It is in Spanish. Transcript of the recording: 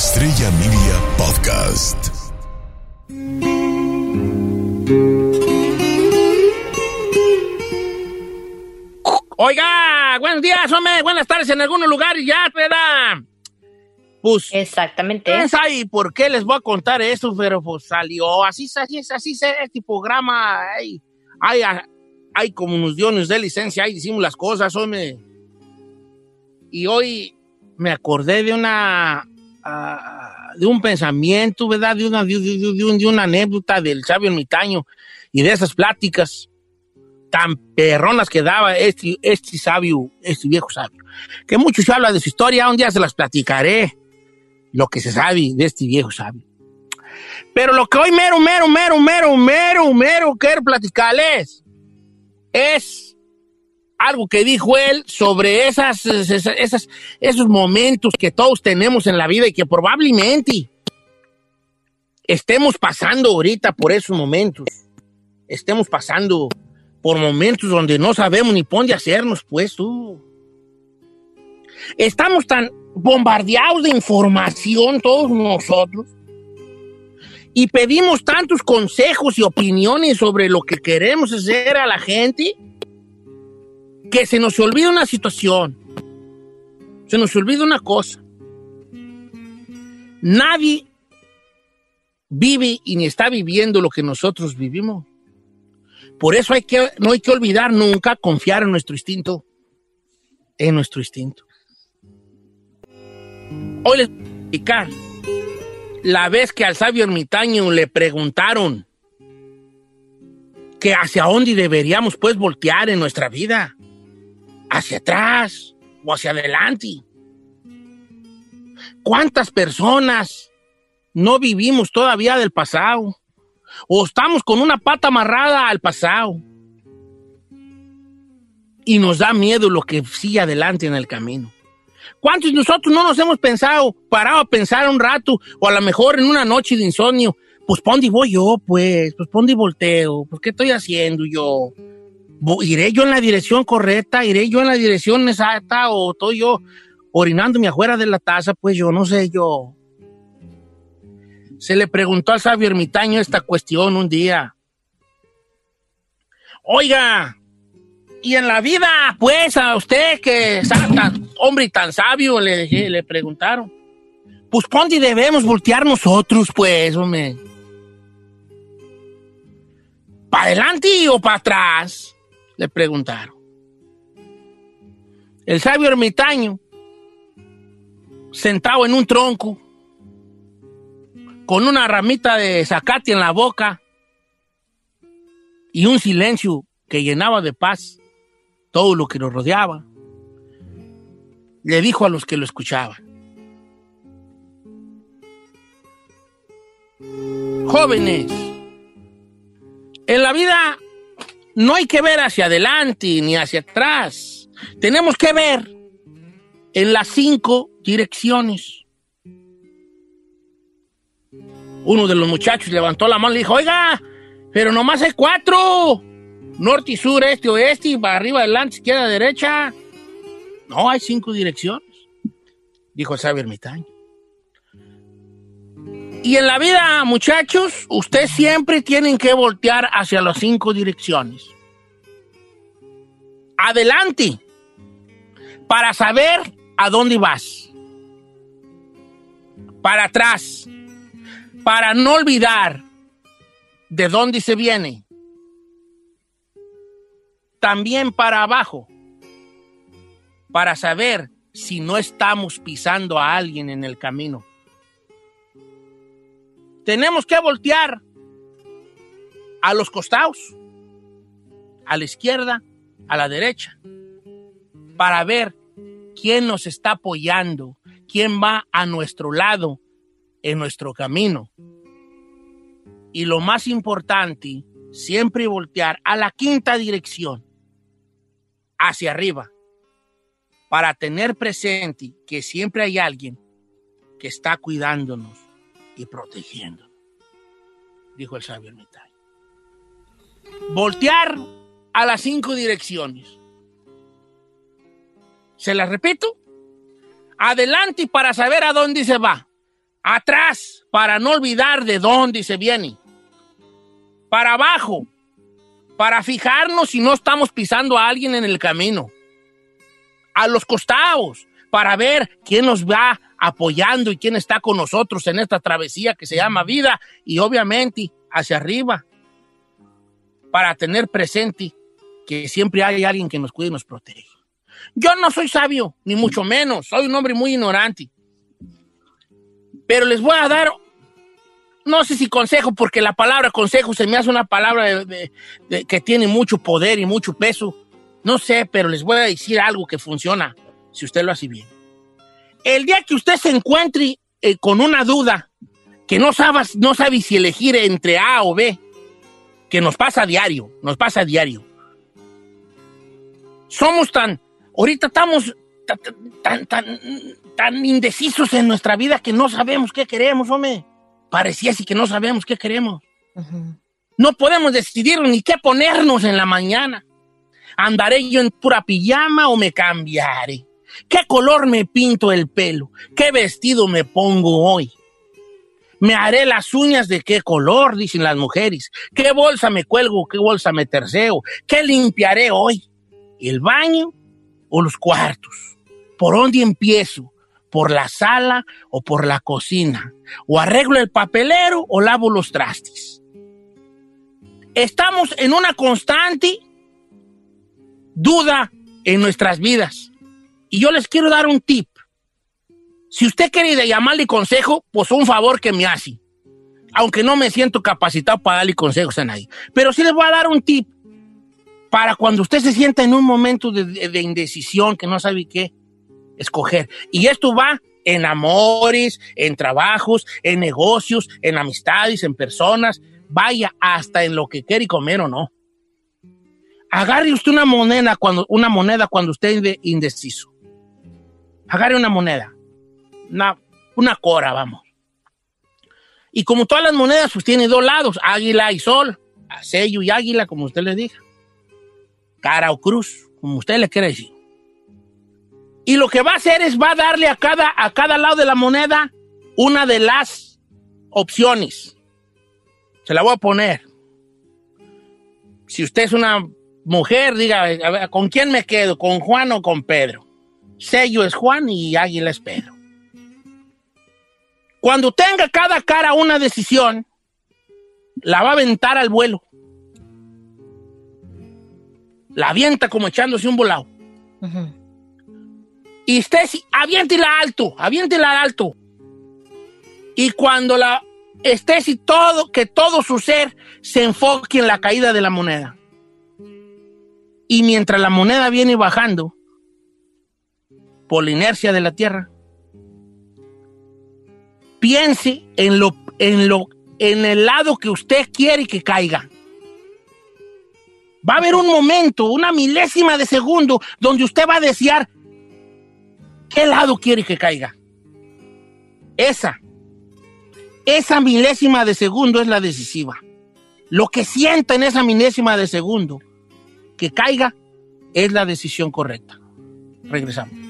Estrella Media Podcast. Oiga, buenos días, hombre, buenas tardes en algunos lugares ya, ¿verdad? Pues, Exactamente. ¿quién sabe por qué les voy a contar eso? Pero pues salió, así es, así es, así es este programa. Hay, hay, hay como unos diones de licencia, ahí decimos las cosas, hombre. Y hoy me acordé de una, de un pensamiento, ¿verdad? De una, de, de- de una anécdota del sabio ermitaño y de esas pláticas tan perronas que daba este, este sabio, este viejo sabio. Que mucho se habla de su historia, un día se las platicaré, lo que se sabe de este viejo sabio. Pero lo que hoy mero, mero, mero, mero, mero, mero quiero platicarles es algo que dijo él sobre esas, esos momentos que todos tenemos en la vida y que probablemente estemos pasando ahorita por esos momentos. Estemos pasando por momentos donde no sabemos ni dónde hacernos, pues tú. Estamos tan bombardeados de información todos nosotros y pedimos tantos consejos y opiniones sobre lo que queremos hacer a la gente que se nos olvida una situación, se nos olvida una cosa. Nadie vive y ni está viviendo lo que nosotros vivimos. Por eso hay que, no hay que olvidar nunca confiar en nuestro instinto. En nuestro instinto. Hoy les voy a explicar la vez que al sabio ermitaño le preguntaron que hacia dónde deberíamos pues voltear en nuestra vida. Hacia atrás o hacia adelante. ¿Cuántas personas no vivimos todavía del pasado? o estamos con una pata amarrada al pasado y nos da miedo lo que sigue adelante en el camino. ¿Cuántos de nosotros no nos hemos pensado, parado a pensar un rato, o a lo mejor en una noche de insomnio, pues ¿pa' dónde voy yo, pues? Pues ¿pa' dónde volteo? Pues ¿qué estoy haciendo yo? ¿Iré yo en la dirección correcta? ¿Iré yo en la dirección exacta? ¿O estoy yo orinándome afuera de la taza? Pues yo no sé yo se le preguntó al sabio ermitaño esta cuestión un día. Oiga, y en la vida, pues a usted que tan hombre tan sabio, le, le preguntaron, pues ¿por dónde debemos voltear nosotros, pues, hombre? ¿Para adelante o para atrás? Le preguntaron. El sabio ermitaño, sentado en un tronco, con una ramita de zacate en la boca y un silencio que llenaba de paz todo lo que nos rodeaba, le dijo a los que lo escuchaban, jóvenes, en la vida no hay que ver hacia adelante ni hacia atrás, tenemos que ver en las cinco direcciones. Uno de los muchachos levantó la mano y dijo, oiga, pero nomás hay cuatro. Norte y sur, este, oeste, para arriba, adelante, izquierda, derecha. No, hay cinco direcciones, dijo el sabio ermitaño. Y en la vida, muchachos, ustedes siempre tienen que voltear hacia las cinco direcciones. Adelante, para saber a dónde vas. Para atrás. Para no olvidar de dónde se viene. También para abajo. Para saber si no estamos pisando a alguien en el camino. Tenemos que voltear a los costados, a la izquierda, a la derecha, para ver quién nos está apoyando, quién va a nuestro lado en nuestro camino. Y lo más importante, siempre voltear a la quinta dirección, hacia arriba, para tener presente que siempre hay alguien que está cuidándonos y protegiéndonos, dijo el sabio ermitaño. Voltear a las cinco direcciones. ¿Se las repito? Adelante para saber a dónde se va. Atrás para no olvidar de dónde se viene. Para abajo para fijarnos si no estamos pisando a alguien en el camino. A los costados para ver quién nos va apoyando y quién está con nosotros en esta travesía que se llama vida y obviamente hacia arriba para tener presente que siempre hay alguien que nos cuide y nos protege. Yo no soy sabio, ni mucho menos, soy un hombre muy ignorante. Pero les voy a dar, no sé si consejo, porque la palabra consejo se me hace una palabra que tiene mucho poder y mucho peso. No sé, pero les voy a decir algo que funciona si usted lo hace bien. El día que usted se encuentre eh, con una duda, que no sabe, no sabe si elegir entre A o B, que nos pasa a diario, nos pasa a diario. Somos tan, ahorita estamos tan, tan, tan, indecisos en nuestra vida que no sabemos qué queremos, hombre. Parecía así que no sabemos qué queremos. No podemos decidir ni qué ponernos en la mañana. ¿Andaré yo en pura pijama o me cambiaré? ¿Qué color me pinto el pelo? ¿Qué vestido me pongo hoy? Me haré las uñas de qué color, dicen las mujeres. ¿Qué bolsa me cuelgo? ¿Qué bolsa me terceo? ¿Qué limpiaré hoy? ¿El baño o los cuartos? ¿Por dónde empiezo? ¿Por la sala o por la cocina? ¿O arreglo el papelero o lavo los trastes? Estamos en una constante duda en nuestras vidas. Y yo les quiero dar un tip. Si usted quiere llamarle consejo, pues un favor que me hace. Aunque no me siento capacitado para darle consejos a nadie. Pero sí les voy a dar un tip para cuando usted se sienta en un momento de, indecisión, que no sabe qué escoger. Y esto va en amores, en trabajos, en negocios, en amistades, en personas. Vaya hasta en lo que quiere comer o no. Agarre usted una moneda cuando, una moneda cuando usted es indeciso. Agarre una moneda una, cora, vamos. Y como todas las monedas, pues tiene dos lados, águila y sol, sello y águila, como usted le diga. Cara o cruz, como usted le quiere decir. Y lo que va a hacer es, va a darle a cada, a cada lado de la moneda una de las opciones. Se la voy a poner. Si usted es una mujer, diga, ¿con quién me quedo? ¿Con Juan o con Pedro? Sello es Juan y águila es Pedro. Cuando tenga cada cara una decisión, la va a aventar al vuelo. La avienta como echándose un volado. Y usted, aviéntela alto, aviéntela alto. Y cuando la esté todo, que todo su ser se enfoque en la caída de la moneda. Y mientras la moneda viene bajando por la inercia de la Tierra, piense en lo, en lo, en el lado que usted quiere que caiga. Va a haber un momento, una milésima de segundo, donde usted va a desear qué lado quiere que caiga. Esa, esa milésima de segundo es la decisiva. Lo que sienta en esa milésima de segundo que caiga es la decisión correcta. Regresamos.